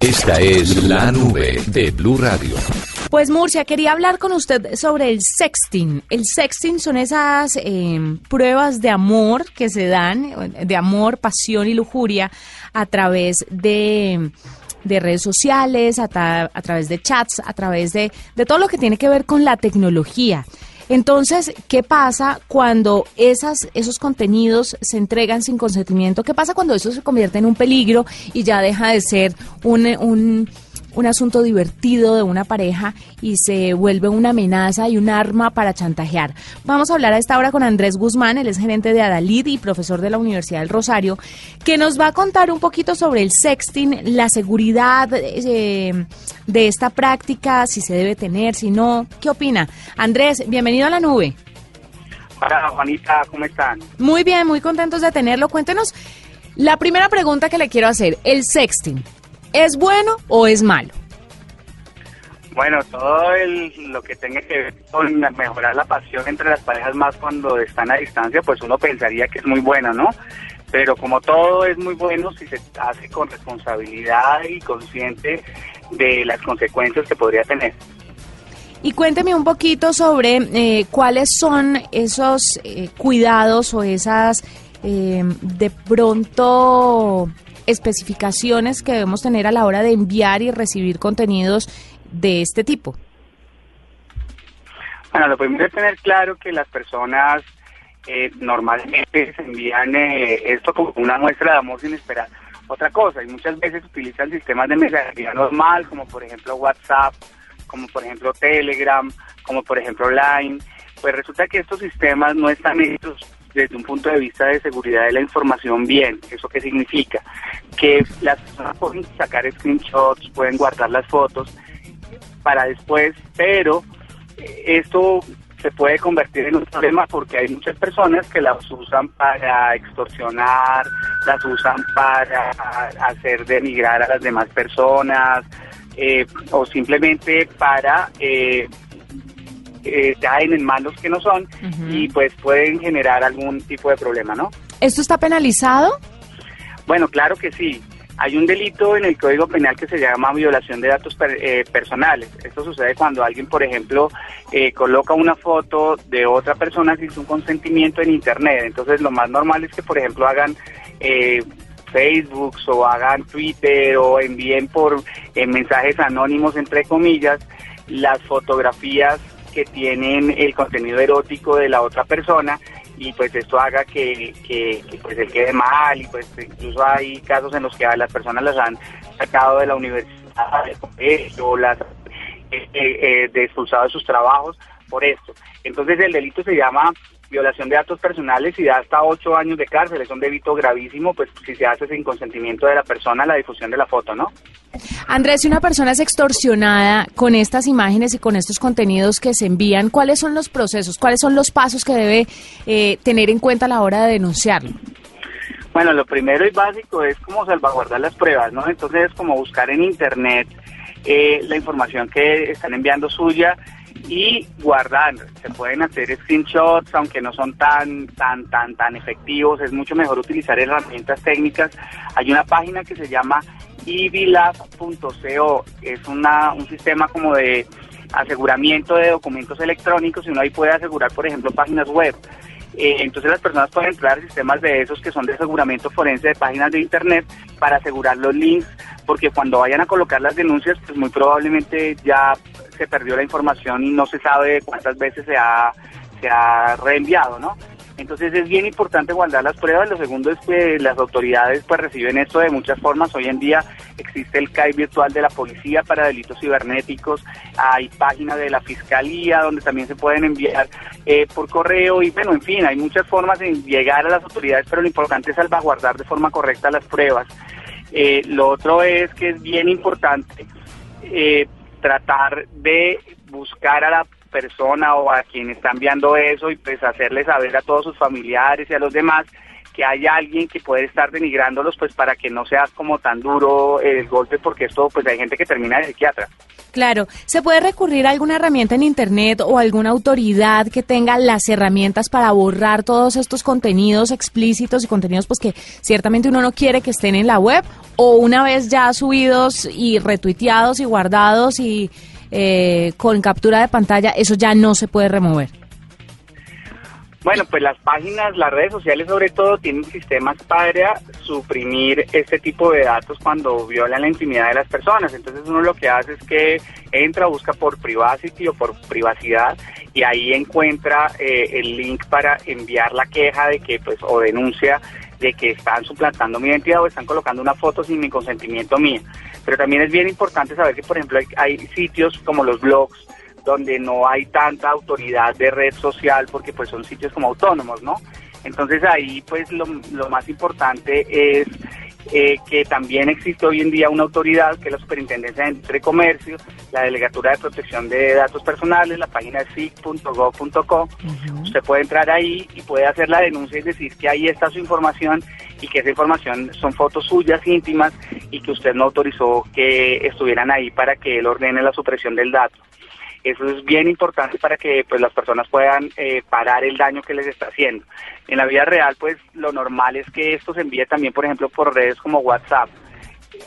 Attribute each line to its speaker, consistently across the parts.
Speaker 1: Esta es la nube de Blue Radio.
Speaker 2: Pues Murcia, quería hablar con usted sobre el sexting. El sexting son esas eh, pruebas de amor que se dan, de amor, pasión y lujuria a través de, de redes sociales, a, a través de chats, a través de, de todo lo que tiene que ver con la tecnología. Entonces, ¿qué pasa cuando esas, esos contenidos se entregan sin consentimiento? ¿Qué pasa cuando eso se convierte en un peligro y ya deja de ser un, un, un asunto divertido de una pareja y se vuelve una amenaza y un arma para chantajear? Vamos a hablar a esta hora con Andrés Guzmán, él es gerente de Adalid y profesor de la Universidad del Rosario, que nos va a contar un poquito sobre el sexting, la seguridad eh, de esta práctica, si se debe tener, si no. ¿Qué opina? Andrés, bienvenido a la nube.
Speaker 3: Hola Juanita, ¿cómo están?
Speaker 2: Muy bien, muy contentos de tenerlo. Cuéntenos la primera pregunta que le quiero hacer. ¿El sexting es bueno o es malo?
Speaker 3: Bueno, todo el- lo que tenga que ver con mejorar la pasión entre las parejas más cuando están a distancia, pues uno pensaría que es muy bueno, ¿no? Pero como todo es muy bueno si se hace con responsabilidad y consciente de las consecuencias que podría tener.
Speaker 2: Y cuénteme un poquito sobre eh, cuáles son esos eh, cuidados o esas eh, de pronto especificaciones que debemos tener a la hora de enviar y recibir contenidos de este tipo.
Speaker 3: Bueno, lo primero es tener claro que las personas eh, normalmente se envían eh, esto como una muestra de amor sin esperar otra cosa y muchas veces utilizan sistemas de mensajería normal como por ejemplo WhatsApp, como por ejemplo Telegram, como por ejemplo Line. Pues resulta que estos sistemas no están hechos desde un punto de vista de seguridad de la información bien. ¿Eso qué significa? Que las personas pueden sacar screenshots, pueden guardar las fotos para después, pero eh, esto se puede convertir en un problema porque hay muchas personas que las usan para extorsionar, las usan para hacer denigrar a las demás personas eh, o simplemente para eh, eh, caen en manos que no son y pues pueden generar algún tipo de problema, ¿no?
Speaker 2: ¿Esto está penalizado?
Speaker 3: Bueno, claro que sí. Hay un delito en el Código Penal que se llama violación de datos per- eh, personales. Esto sucede cuando alguien, por ejemplo, eh, coloca una foto de otra persona sin su consentimiento en Internet. Entonces, lo más normal es que, por ejemplo, hagan eh, Facebook o hagan Twitter o envíen por eh, mensajes anónimos, entre comillas, las fotografías que tienen el contenido erótico de la otra persona y pues esto haga que, pues él quede mal y pues incluso hay casos en los que a las personas las han sacado de la universidad, del colegio, las eh, eh, de expulsado de sus trabajos por esto. Entonces el delito se llama violación de datos personales y da hasta ocho años de cárcel. Es un delito gravísimo, pues si se hace sin consentimiento de la persona la difusión de la foto, ¿no?
Speaker 2: Andrés, si una persona es extorsionada con estas imágenes y con estos contenidos que se envían, ¿cuáles son los procesos? ¿Cuáles son los pasos que debe eh, tener en cuenta a la hora de denunciarlo?
Speaker 3: Bueno, lo primero y básico es como salvaguardar las pruebas, ¿no? Entonces es como buscar en internet eh, la información que están enviando suya y guardar. Se pueden hacer screenshots, aunque no son tan, tan, tan, tan efectivos. Es mucho mejor utilizar herramientas técnicas. Hay una página que se llama evilab.co. Es una, un sistema como de aseguramiento de documentos electrónicos y uno ahí puede asegurar, por ejemplo, páginas web. Eh, entonces las personas pueden entrar a sistemas de esos que son de aseguramiento forense de páginas de internet para asegurar los links, porque cuando vayan a colocar las denuncias, pues muy probablemente ya se perdió la información y no se sabe cuántas veces se ha, se ha reenviado, ¿no? Entonces es bien importante guardar las pruebas. Lo segundo es que las autoridades pues reciben esto de muchas formas. Hoy en día existe el CAI virtual de la policía para delitos cibernéticos. Hay páginas de la fiscalía donde también se pueden enviar eh, por correo y bueno, en fin, hay muchas formas de llegar a las autoridades, pero lo importante es salvaguardar de forma correcta las pruebas. Eh, lo otro es que es bien importante eh, tratar de buscar a la persona o a quien está enviando eso y pues hacerle saber a todos sus familiares y a los demás que hay alguien que puede estar denigrándolos pues para que no sea como tan duro el golpe porque esto pues hay gente que termina de psiquiatra.
Speaker 2: Claro, ¿se puede recurrir a alguna herramienta en Internet o alguna autoridad que tenga las herramientas para borrar todos estos contenidos explícitos y contenidos pues que ciertamente uno no quiere que estén en la web o una vez ya subidos y retuiteados y guardados y eh, con captura de pantalla, eso ya no se puede remover?
Speaker 3: Bueno, pues las páginas, las redes sociales sobre todo tienen sistemas para suprimir este tipo de datos cuando violan la intimidad de las personas. Entonces uno lo que hace es que entra, busca por privacy o por privacidad y ahí encuentra eh, el link para enviar la queja de que pues o denuncia de que están suplantando mi identidad o están colocando una foto sin mi consentimiento mío. Pero también es bien importante saber que por ejemplo hay, hay sitios como los blogs donde no hay tanta autoridad de red social porque pues son sitios como autónomos, ¿no? Entonces ahí pues lo, lo más importante es eh, que también existe hoy en día una autoridad que es la Superintendencia de Industria y Comercio, la Delegatura de Protección de Datos Personales, la página es sic.gov.co. Usted puede entrar ahí y puede hacer la denuncia y decir que ahí está su información y que esa información son fotos suyas íntimas y que usted no autorizó que estuvieran ahí para que él ordene la supresión del dato. Eso es bien importante para que pues las personas puedan eh, parar el daño que les está haciendo. En la vida real, pues lo normal es que esto se envíe también, por ejemplo, por redes como WhatsApp.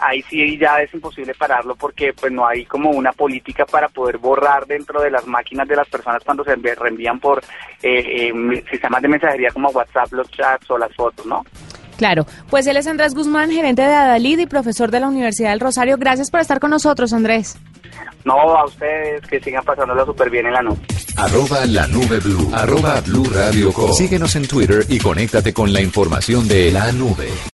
Speaker 3: Ahí sí ya es imposible pararlo porque pues no hay como una política para poder borrar dentro de las máquinas de las personas cuando se reenvían por eh, eh, sistemas de mensajería como WhatsApp, los chats o las fotos, ¿no?
Speaker 2: Claro, pues él es Andrés Guzmán, gerente de Adalid y profesor de la Universidad del Rosario. Gracias por estar con nosotros, Andrés.
Speaker 3: No a ustedes que sigan pasándolo súper bien en la noche.
Speaker 1: Arroba la nube blue. Arroba blue radio com. Síguenos en Twitter y conéctate con la información de la nube.